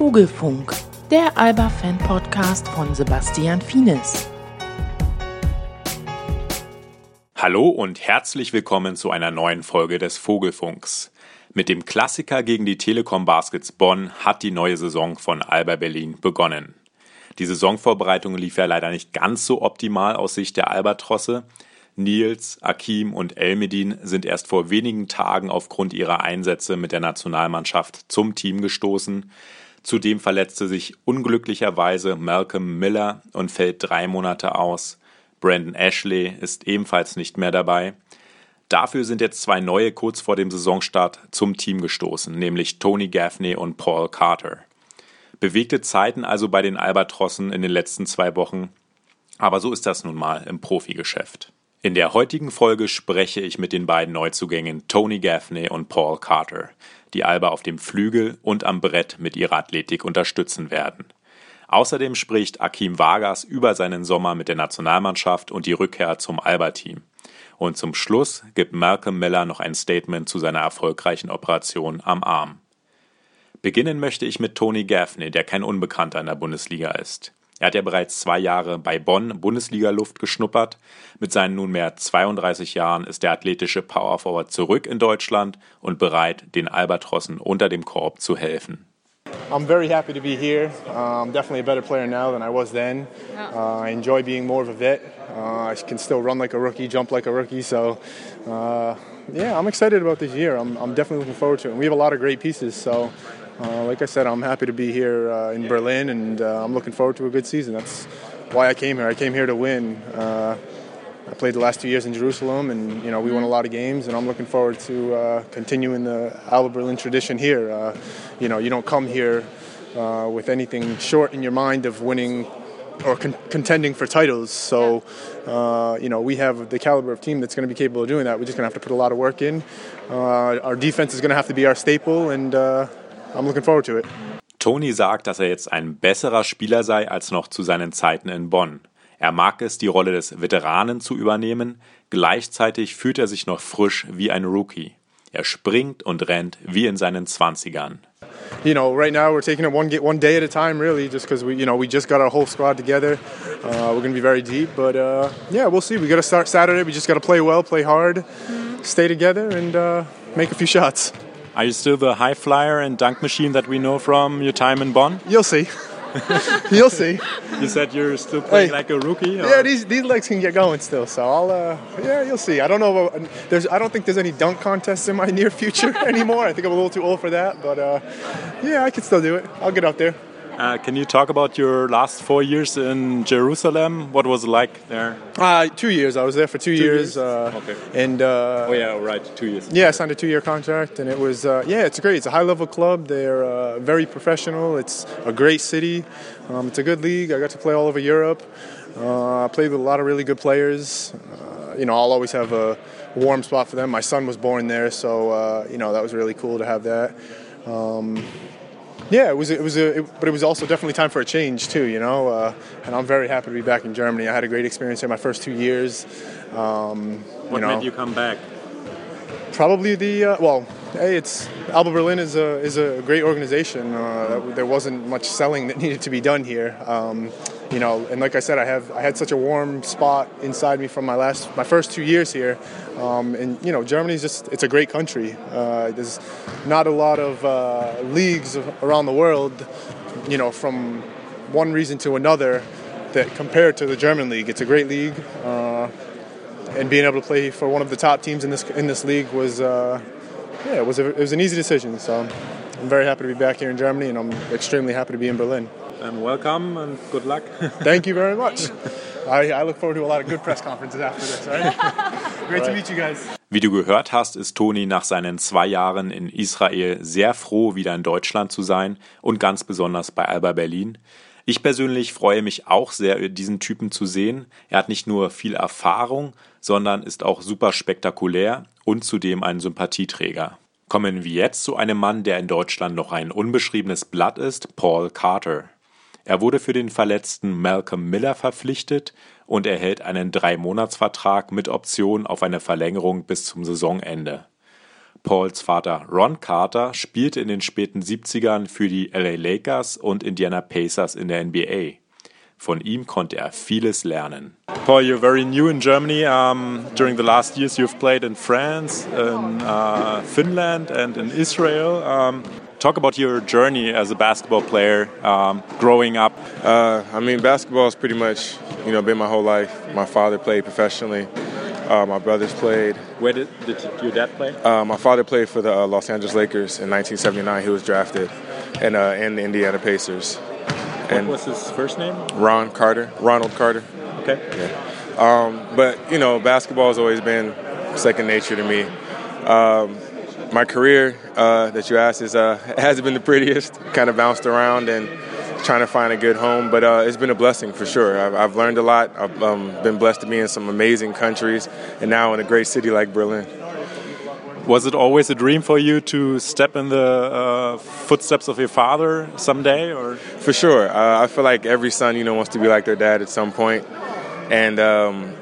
Vogelfunk, der Alba-Fan-Podcast von Sebastian Fienes. Hallo und herzlich willkommen zu einer neuen Folge des Vogelfunks. Mit dem Klassiker gegen die Telekom Baskets Bonn hat die neue Saison von Alba Berlin begonnen. Die Saisonvorbereitung lief ja leider nicht ganz so optimal aus Sicht der Albatrosse. Nils, Akim und Elmedin sind erst vor wenigen Tagen aufgrund ihrer Einsätze mit der Nationalmannschaft zum Team gestoßen. Zudem verletzte sich unglücklicherweise Malcolm Miller und fällt drei Monate aus. Brandon Ashley ist ebenfalls nicht mehr dabei. Dafür sind jetzt zwei neue kurz vor dem Saisonstart zum Team gestoßen, nämlich Tony Gaffney und Paul Carter. Bewegte Zeiten also bei den Albatrossen in den letzten zwei Wochen, aber so ist das nun mal im Profigeschäft. In der heutigen Folge spreche ich mit den beiden Neuzugängen Tony Gaffney und Paul Carter, die Alba auf dem Flügel und am Brett mit ihrer Athletik unterstützen werden. Außerdem spricht Akim Vargas über seinen Sommer mit der Nationalmannschaft und die Rückkehr zum Alba-Team. Und zum Schluss gibt Malcolm Miller noch ein Statement zu seiner erfolgreichen Operation am Arm. Beginnen möchte ich mit Tony Gaffney, der kein Unbekannter in der Bundesliga ist. Er hat ja bereits zwei Jahre bei Bonn Bundesliga-Luft geschnuppert. Mit seinen nunmehr 32 Jahren ist der athletische Powerforward zurück in Deutschland und bereit, den Albatrossen unter dem Korb zu helfen. I'm very happy to be here. I'm definitely a better player now than I was then. Uh, I enjoy being more of a vet. Uh, I can still run like a rookie, jump like a rookie. So, uh, yeah, I'm excited about this year. I'm, I'm, definitely looking forward to it. And we have a lot of great pieces. So, uh, like I said, I'm happy to be here uh, in Berlin, and uh, I'm looking forward to a good season. That's why I came here. I came here to win. Uh, I played the last two years in Jerusalem, and you know we won a lot of games, and I'm looking forward to uh, continuing the Alba Berlin tradition here. Uh, you know, you don't come here with anything short in your mind of winning or con- contending for titles. So, uh, you know, we have the caliber of team that's going to be capable of doing that. We're just going to have to put a lot of work in. Uh, our defense is going to have to be our staple, and uh, I'm looking forward to it. Tony sagt, dass er jetzt ein besserer Spieler sei als noch zu seinen Zeiten in Bonn. Er mag es, die Rolle des Veteranen zu übernehmen, gleichzeitig fühlt er sich noch frisch wie ein Rookie. Er springt und rennt wie in seinen Zwanzigern. You know, right now we're taking it one one day at a time, really, just because we, you know, we just got our whole squad together. Uh, we're going to be very deep, but uh, yeah, we'll see. We got to start Saturday. We just got to play well, play hard, stay together, and uh, make a few shots. Are you still the high flyer and dunk machine that we know from your time in Bonn? You'll see. You'll see. You said you're still playing hey, like a rookie. Or? Yeah, these these legs can get going still. So I'll uh, yeah, you'll see. I don't know. About, there's I don't think there's any dunk contests in my near future anymore. I think I'm a little too old for that. But uh, yeah, I can still do it. I'll get out there. Uh, can you talk about your last four years in Jerusalem? What was it like there? Uh, two years. I was there for two, two years. years? Uh, okay. And uh, oh yeah, right, two years. Yeah, I signed a two-year contract, and it was uh, yeah, it's great. It's a high-level club. They're uh, very professional. It's a great city. Um, it's a good league. I got to play all over Europe. I played with a lot of really good players. you know, I'll always have a warm spot for them. My son was born there, so you know that was really cool to have that. Um, yeah, it was it was a, it, but it was also definitely time for a change too, you know. Uh, and I'm very happy to be back in Germany. I had a great experience here my first two years. Um, what you know, made you come back? Probably the uh, well, hey, it's Alba Berlin is a is a great organization. Uh, there wasn't much selling that needed to be done here. Um, you know, and like I said, I have I had such a warm spot inside me from my last my first two years here, um, and you know, Germany's just it's a great country. Uh, there's not a lot of uh, leagues around the world, you know, from one reason to another that compared to the German league, it's a great league, uh, and being able to play for one of the top teams in this in this league was uh, yeah, it was a, it was an easy decision. So I'm very happy to be back here in Germany, and I'm extremely happy to be in Berlin. And welcome and good luck. Thank you very much. I, I, look forward to a lot of good press conferences after this. Right? Great to meet you guys. Wie du gehört hast, ist Toni nach seinen zwei Jahren in Israel sehr froh, wieder in Deutschland zu sein und ganz besonders bei Alba Berlin. Ich persönlich freue mich auch sehr, diesen Typen zu sehen. Er hat nicht nur viel Erfahrung, sondern ist auch super spektakulär und zudem ein Sympathieträger. Kommen wir jetzt zu einem Mann, der in Deutschland noch ein unbeschriebenes Blatt ist, Paul Carter. Er wurde für den verletzten Malcolm Miller verpflichtet und erhält einen Dreimonatsvertrag mit Option auf eine Verlängerung bis zum Saisonende. Pauls Vater Ron Carter spielte in den späten 70ern für die LA Lakers und Indiana Pacers in der NBA. Von ihm konnte er vieles lernen. Paul, you're very new in Germany. Um, during the last years, you've played in France, in uh, Finland, and in Israel. Um, talk about your journey as a basketball player, um, growing up. Uh, I mean, basketball has pretty much, you know, been my whole life. My father played professionally. Uh, my brothers played. Where did, did your dad play? Uh, my father played for the uh, Los Angeles Lakers in 1979. He was drafted, and uh, and the Indiana Pacers. And what was his first name? Ron Carter, Ronald Carter. Okay. Yeah. Um, but you know, basketball has always been second nature to me. Um, my career uh, that you asked is uh, hasn't been the prettiest. Kind of bounced around and trying to find a good home, but uh, it's been a blessing for sure. I've, I've learned a lot. I've um, been blessed to be in some amazing countries, and now in a great city like Berlin. Was it always a dream for you to step in the uh, footsteps of your father someday, or? For sure. Uh, I feel like every son, you know, wants to be like their dad at some point, and um,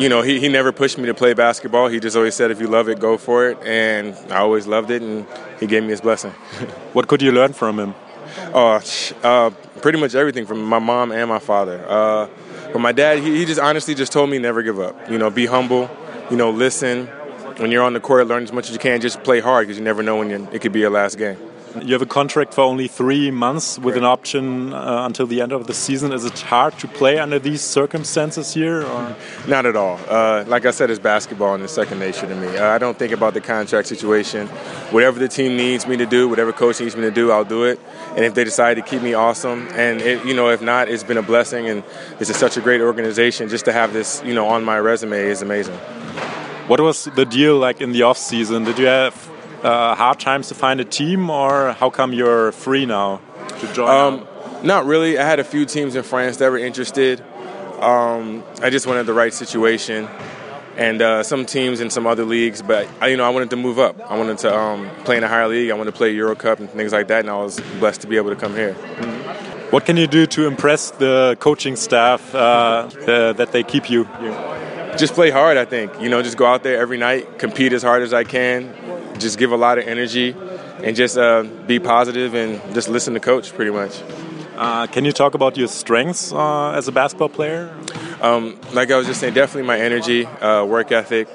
you know, he, he never pushed me to play basketball. He just always said, if you love it, go for it. And I always loved it, and he gave me his blessing. what could you learn from him? Oh, uh, pretty much everything from my mom and my father. Uh, but my dad, he, he just honestly just told me never give up. You know, be humble. You know, listen. When you're on the court, learn as much as you can. Just play hard because you never know when it could be your last game. You have a contract for only three months with an option uh, until the end of the season. Is it hard to play under these circumstances here? Or? Not at all. Uh, like I said, it's basketball and it's second nature to me. Uh, I don't think about the contract situation. Whatever the team needs me to do, whatever coach needs me to do, I'll do it. And if they decide to keep me, awesome. And it, you know, if not, it's been a blessing. And this is such a great organization. Just to have this, you know, on my resume is amazing. What was the deal like in the off season? Did you have uh, hard times to find a team, or how come you're free now to join? Um, not really. I had a few teams in France that were interested. Um, I just wanted the right situation, and uh, some teams in some other leagues. But I, you know, I wanted to move up. I wanted to um, play in a higher league. I wanted to play Euro Cup and things like that. And I was blessed to be able to come here. What can you do to impress the coaching staff uh, the, that they keep you? Just play hard. I think you know, just go out there every night, compete as hard as I can, just give a lot of energy and just uh, be positive and just listen to coach pretty much. Uh, can you talk about your strengths uh, as a basketball player? Um, like I was just saying, definitely my energy, uh, work ethic,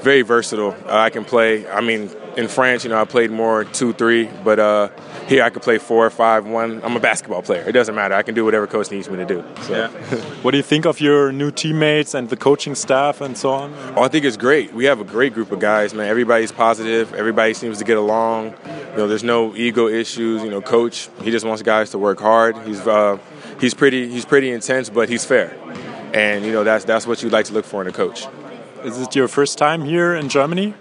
very versatile. Uh, I can play. I mean, in France, you know, I played more two, three, but uh, here I could play four, five, one. I'm a basketball player. It doesn't matter. I can do whatever coach needs me to do. So. Yeah. what do you think of your new teammates and the coaching staff and so on? Oh, I think it's great. We have a great group of guys, man. Everybody's positive. Everybody seems to get along. You know, there's no ego issues. You know, coach, he just wants guys to work hard. He's uh, he's pretty he's pretty intense, but he's fair. And you know, that's that's what you'd like to look for in a coach. Is it your first time here in Germany?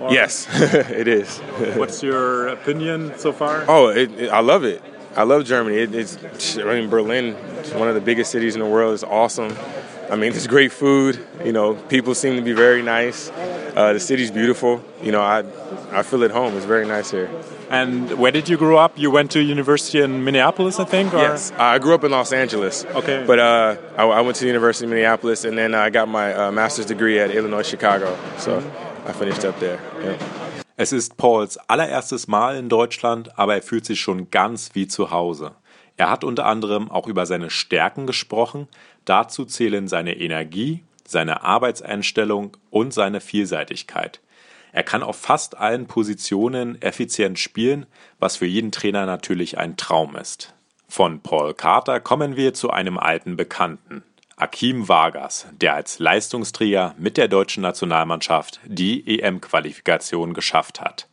Or yes, it is. What's your opinion so far? Oh, it, it, I love it. I love Germany. It, it's I mean Berlin, one of the biggest cities in the world. It's awesome. I mean, it's great food. You know, people seem to be very nice. Uh, the city's beautiful. You know, I I feel at home. It's very nice here. And where did you grow up? You went to university in Minneapolis, I think. Or? Yes, I grew up in Los Angeles. Okay. But uh, I, I, went to the University of Minneapolis, and then I got my uh, master's degree at Illinois Chicago. So. Mm -hmm. I finished up there. Yeah. Es ist Pauls allererstes Mal in Deutschland, aber er fühlt sich schon ganz wie zu Hause. Er hat unter anderem auch über seine Stärken gesprochen. Dazu zählen seine Energie, seine Arbeitseinstellung und seine Vielseitigkeit. Er kann auf fast allen Positionen effizient spielen, was für jeden Trainer natürlich ein Traum ist. Von Paul Carter kommen wir zu einem alten Bekannten. Akim Vargas, der als Leistungsträger mit der deutschen Nationalmannschaft die EM-Qualifikation geschafft hat.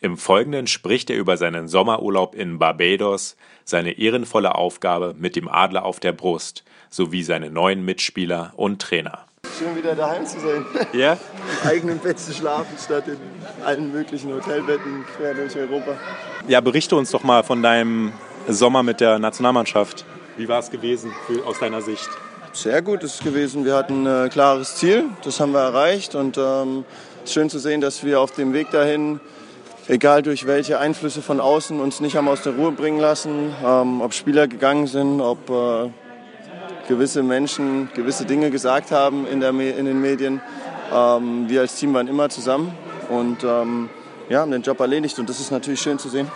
Im Folgenden spricht er über seinen Sommerurlaub in Barbados, seine ehrenvolle Aufgabe mit dem Adler auf der Brust sowie seine neuen Mitspieler und Trainer. Schön wieder daheim zu sein. Ja? Im eigenen Bett zu schlafen, statt in allen möglichen Hotelbetten quer durch Europa. Ja, berichte uns doch mal von deinem Sommer mit der Nationalmannschaft. Wie war es gewesen für, aus deiner Sicht? sehr gut ist gewesen. Wir hatten ein äh, klares Ziel, das haben wir erreicht und ähm, es ist schön zu sehen, dass wir auf dem Weg dahin, egal durch welche Einflüsse von außen, uns nicht haben aus der Ruhe bringen lassen, ähm, ob Spieler gegangen sind, ob äh, gewisse Menschen gewisse Dinge gesagt haben in, der, in den Medien. Ähm, wir als Team waren immer zusammen und ähm, ja, haben den Job erledigt und das ist natürlich schön zu sehen.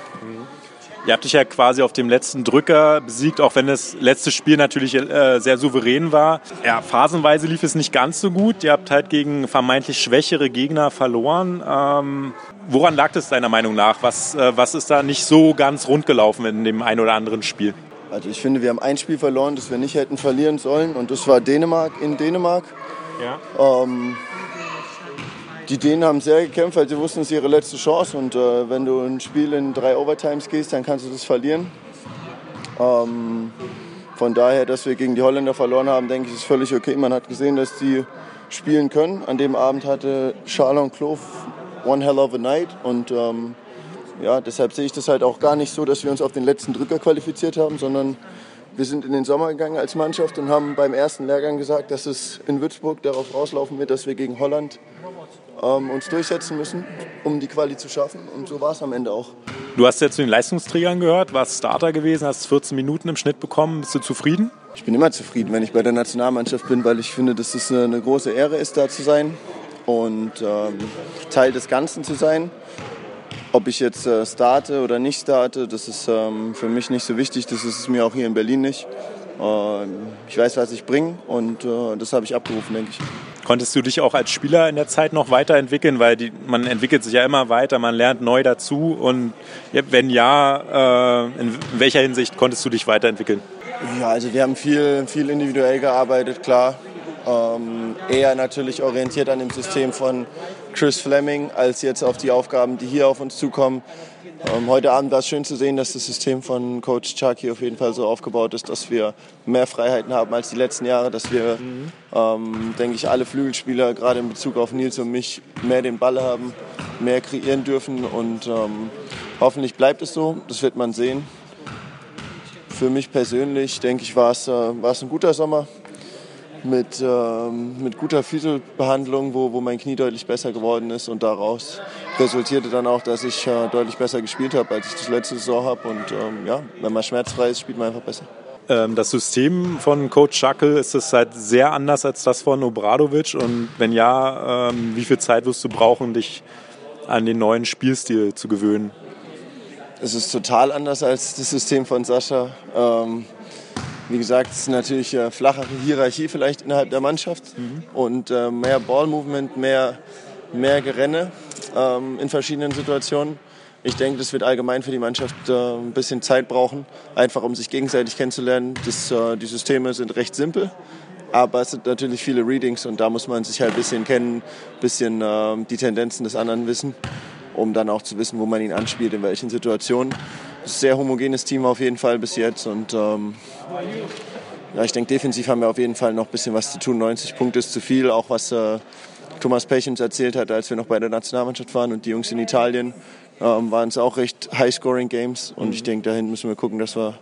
Ihr habt dich ja quasi auf dem letzten Drücker besiegt, auch wenn das letzte Spiel natürlich äh, sehr souverän war. Ja, phasenweise lief es nicht ganz so gut. Ihr habt halt gegen vermeintlich schwächere Gegner verloren. Ähm, woran lag das deiner Meinung nach? Was, äh, was ist da nicht so ganz rund gelaufen in dem einen oder anderen Spiel? Also ich finde, wir haben ein Spiel verloren, das wir nicht hätten verlieren sollen und das war Dänemark in Dänemark. Ja. Ähm, die Dänen haben sehr gekämpft, weil sie wussten, es ist ihre letzte Chance. Und äh, wenn du ein Spiel in drei Overtimes gehst, dann kannst du das verlieren. Ähm, von daher, dass wir gegen die Holländer verloren haben, denke ich, ist völlig okay. Man hat gesehen, dass die spielen können. An dem Abend hatte Charles Kloof one hell of a night. Und ähm, ja, deshalb sehe ich das halt auch gar nicht so, dass wir uns auf den letzten Drücker qualifiziert haben, sondern wir sind in den Sommer gegangen als Mannschaft und haben beim ersten Lehrgang gesagt, dass es in Würzburg darauf rauslaufen wird, dass wir gegen Holland ähm, uns durchsetzen müssen, um die Quali zu schaffen. Und so war es am Ende auch. Du hast ja zu den Leistungsträgern gehört, warst Starter gewesen, hast 14 Minuten im Schnitt bekommen. Bist du zufrieden? Ich bin immer zufrieden, wenn ich bei der Nationalmannschaft bin, weil ich finde, dass es eine große Ehre ist, da zu sein und ähm, Teil des Ganzen zu sein. Ob ich jetzt äh, starte oder nicht starte, das ist ähm, für mich nicht so wichtig. Das ist es mir auch hier in Berlin nicht. Äh, ich weiß, was ich bringe und äh, das habe ich abgerufen, denke ich. Konntest du dich auch als Spieler in der Zeit noch weiterentwickeln? Weil die, man entwickelt sich ja immer weiter, man lernt neu dazu. Und wenn ja, äh, in welcher Hinsicht konntest du dich weiterentwickeln? Ja, also wir haben viel, viel individuell gearbeitet, klar. Ähm, eher natürlich orientiert an dem System von Chris Fleming als jetzt auf die Aufgaben, die hier auf uns zukommen. Ähm, heute Abend war es schön zu sehen, dass das System von Coach Chucky auf jeden Fall so aufgebaut ist, dass wir mehr Freiheiten haben als die letzten Jahre, dass wir, mhm. ähm, denke ich, alle Flügelspieler, gerade in Bezug auf Nils und mich, mehr den Ball haben, mehr kreieren dürfen und ähm, hoffentlich bleibt es so, das wird man sehen. Für mich persönlich, denke ich, war es, äh, war es ein guter Sommer mit, ähm, mit guter Physiobehandlung, wo, wo mein Knie deutlich besser geworden ist. Und daraus resultierte dann auch, dass ich äh, deutlich besser gespielt habe, als ich das letzte Saison habe. Und ähm, ja, wenn man schmerzfrei ist, spielt man einfach besser. Ähm, das System von Coach Schackel ist es halt sehr anders als das von Obradovic. Und wenn ja, ähm, wie viel Zeit wirst du brauchen, dich an den neuen Spielstil zu gewöhnen? Es ist total anders als das System von Sascha. Ähm, wie gesagt, es ist natürlich äh, flachere Hierarchie vielleicht innerhalb der Mannschaft mhm. und äh, mehr Ballmovement, mehr, mehr Gerenne ähm, in verschiedenen Situationen. Ich denke, das wird allgemein für die Mannschaft äh, ein bisschen Zeit brauchen, einfach um sich gegenseitig kennenzulernen. Das, äh, die Systeme sind recht simpel, aber es sind natürlich viele Readings und da muss man sich halt ein bisschen kennen, ein bisschen äh, die Tendenzen des anderen wissen, um dann auch zu wissen, wo man ihn anspielt, in welchen Situationen sehr homogenes Team auf jeden Fall bis jetzt. Und ähm, ja, ich denke, defensiv haben wir auf jeden Fall noch ein bisschen was zu tun. 90 Punkte ist zu viel, auch was äh, Thomas Pech uns erzählt hat, als wir noch bei der Nationalmannschaft waren. Und die Jungs in Italien ähm, waren es auch recht High-Scoring-Games. Und ich denke, dahin müssen wir gucken, dass wir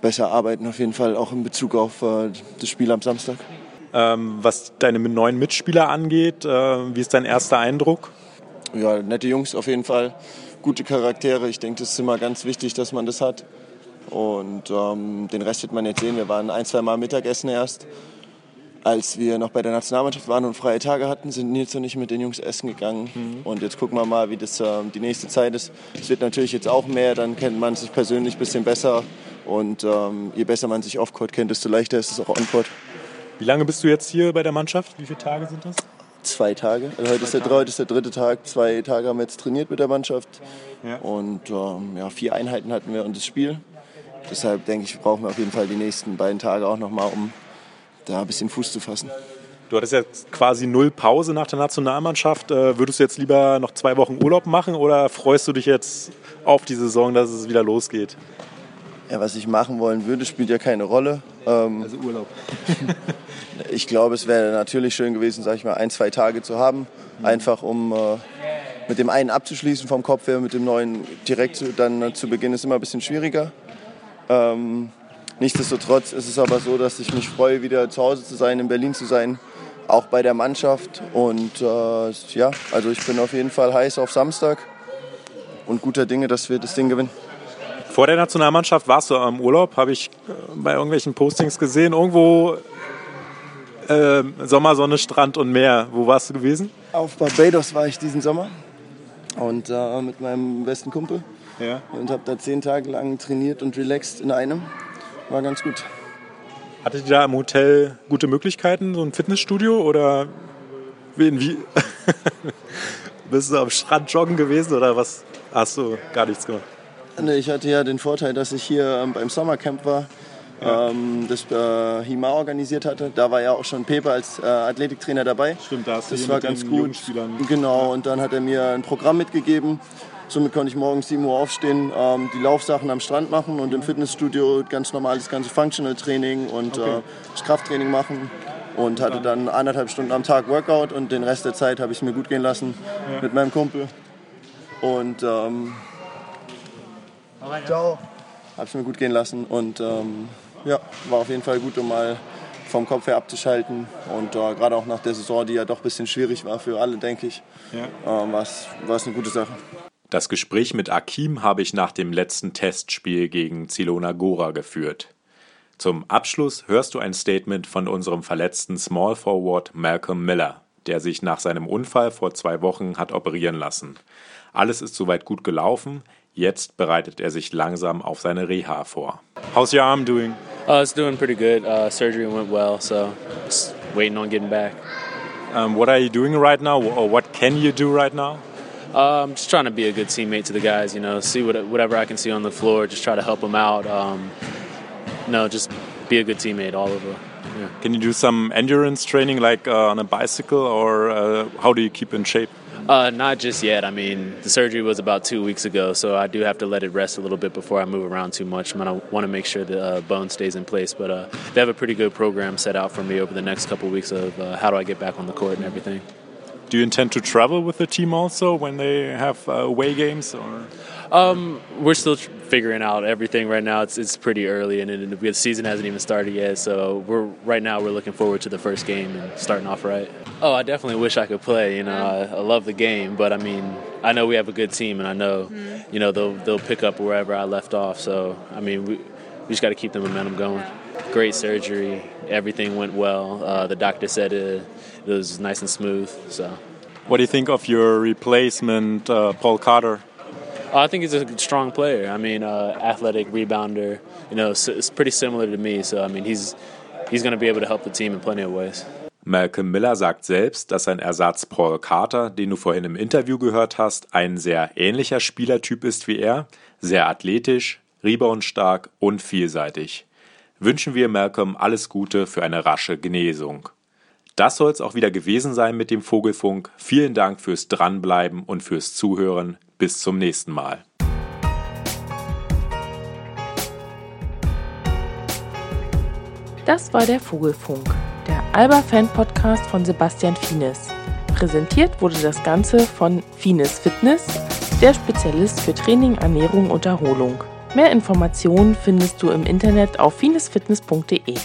besser arbeiten, auf jeden Fall auch in Bezug auf äh, das Spiel am Samstag. Ähm, was deine neuen Mitspieler angeht, äh, wie ist dein erster Eindruck? Ja, nette Jungs auf jeden Fall gute Charaktere. Ich denke, das ist immer ganz wichtig, dass man das hat. Und ähm, den Rest wird man jetzt sehen. Wir waren ein, zwei Mal Mittagessen erst. Als wir noch bei der Nationalmannschaft waren und freie Tage hatten, sind Nils und ich mit den Jungs essen gegangen. Mhm. Und jetzt gucken wir mal, wie das äh, die nächste Zeit ist. Es wird natürlich jetzt auch mehr, dann kennt man sich persönlich ein bisschen besser. Und ähm, je besser man sich off-court kennt, desto leichter ist es auch on-court. Wie lange bist du jetzt hier bei der Mannschaft? Wie viele Tage sind das? Zwei Tage. Also heute, ist der, heute ist der dritte Tag. Zwei Tage haben wir jetzt trainiert mit der Mannschaft. Ja. Und ähm, ja, vier Einheiten hatten wir und das Spiel. Deshalb denke ich, brauchen wir auf jeden Fall die nächsten beiden Tage auch nochmal, um da ein bisschen Fuß zu fassen. Du hattest jetzt quasi null Pause nach der Nationalmannschaft. Äh, würdest du jetzt lieber noch zwei Wochen Urlaub machen oder freust du dich jetzt auf die Saison, dass es wieder losgeht? Ja, was ich machen wollen würde, spielt ja keine Rolle. Ähm, also Urlaub. ich glaube, es wäre natürlich schön gewesen, sag ich mal, ein, zwei Tage zu haben. Mhm. Einfach um äh, mit dem einen abzuschließen vom Kopf her, mit dem neuen direkt zu, dann äh, zu Beginn ist immer ein bisschen schwieriger. Ähm, nichtsdestotrotz ist es aber so, dass ich mich freue, wieder zu Hause zu sein, in Berlin zu sein, auch bei der Mannschaft. Und äh, ja, also ich bin auf jeden Fall heiß auf Samstag und guter Dinge, dass wir das Ding gewinnen. Vor der Nationalmannschaft warst du am Urlaub, habe ich äh, bei irgendwelchen Postings gesehen. Irgendwo äh, Sommer, Sonne, Strand und Meer. Wo warst du gewesen? Auf Barbados war ich diesen Sommer. Und äh, mit meinem besten Kumpel. Ja. Und habe da zehn Tage lang trainiert und relaxed in einem. War ganz gut. Hattet ihr da im Hotel gute Möglichkeiten, so ein Fitnessstudio oder wie? Bist du am Strand joggen gewesen oder was? Hast du gar nichts gemacht? Nee, ich hatte ja den Vorteil, dass ich hier ähm, beim Sommercamp war, ja. ähm, das äh, HIMA organisiert hatte. Da war ja auch schon Pepe als äh, Athletiktrainer dabei. Stimmt, da das war ganz gut. Genau, und dann hat er mir ein Programm mitgegeben. Somit konnte ich morgens 7 Uhr aufstehen, ähm, die Laufsachen am Strand machen und im Fitnessstudio ganz normal das ganze Functional Training und okay. äh, das Krafttraining machen. Und hatte dann anderthalb Stunden am Tag Workout und den Rest der Zeit habe ich es mir gut gehen lassen ja. mit meinem Kumpel. Und ähm, Ciao. Habe es mir gut gehen lassen und ähm, ja, war auf jeden Fall gut, um mal vom Kopf her abzuschalten. Und äh, gerade auch nach der Saison, die ja doch ein bisschen schwierig war für alle, denke ich, ja. äh, war es eine gute Sache. Das Gespräch mit Akim habe ich nach dem letzten Testspiel gegen Zilona Gora geführt. Zum Abschluss hörst du ein Statement von unserem verletzten Small Forward Malcolm Miller, der sich nach seinem Unfall vor zwei Wochen hat operieren lassen. Alles ist soweit gut gelaufen. Jetzt bereitet er sich langsam auf seine Reha vor. How's your arm doing? Uh, it's doing pretty good. Uh, surgery went well, so just waiting on getting back. Um, what are you doing right now, or what can you do right now? Uh, I'm just trying to be a good teammate to the guys. You know, see what, whatever I can see on the floor, just try to help them out. Um, no, just be a good teammate all over. Yeah. Can you do some endurance training, like uh, on a bicycle, or uh, how do you keep in shape? Uh, not just yet. I mean, the surgery was about two weeks ago, so I do have to let it rest a little bit before I move around too much. I want to make sure the uh, bone stays in place. But uh, they have a pretty good program set out for me over the next couple weeks of uh, how do I get back on the court and everything. Do you intend to travel with the team also when they have uh, away games? Or um, we're still figuring out everything right now. It's it's pretty early, and, and the season hasn't even started yet. So we're right now we're looking forward to the first game and starting off right. Oh, I definitely wish I could play. You know, I, I love the game, but I mean, I know we have a good team, and I know mm-hmm. you know they'll they'll pick up wherever I left off. So I mean, we we just got to keep the momentum going. Great surgery. Everything went well. Uh, the doctor said it, it was nice and smooth. So. What do you think of your replacement, uh, Paul Carter? I think he's a strong player. I mean, uh, athletic rebounder. You know, it's pretty similar to me. So I mean, he's he's going to be able to help the team in plenty of ways. Malcolm Miller sagt selbst, dass sein Ersatz Paul Carter, den du vorhin im Interview gehört hast, ein sehr ähnlicher Spielertyp ist wie er, sehr athletisch, reboundstark und vielseitig. Wünschen wir Malcolm alles Gute für eine rasche Genesung. Das soll es auch wieder gewesen sein mit dem Vogelfunk. Vielen Dank fürs Dranbleiben und fürs Zuhören. Bis zum nächsten Mal. Das war der Vogelfunk, der Alba-Fan-Podcast von Sebastian Fienes. Präsentiert wurde das Ganze von Fienes Fitness, der Spezialist für Training, Ernährung und Erholung. Mehr Informationen findest du im Internet auf finesfitness.de.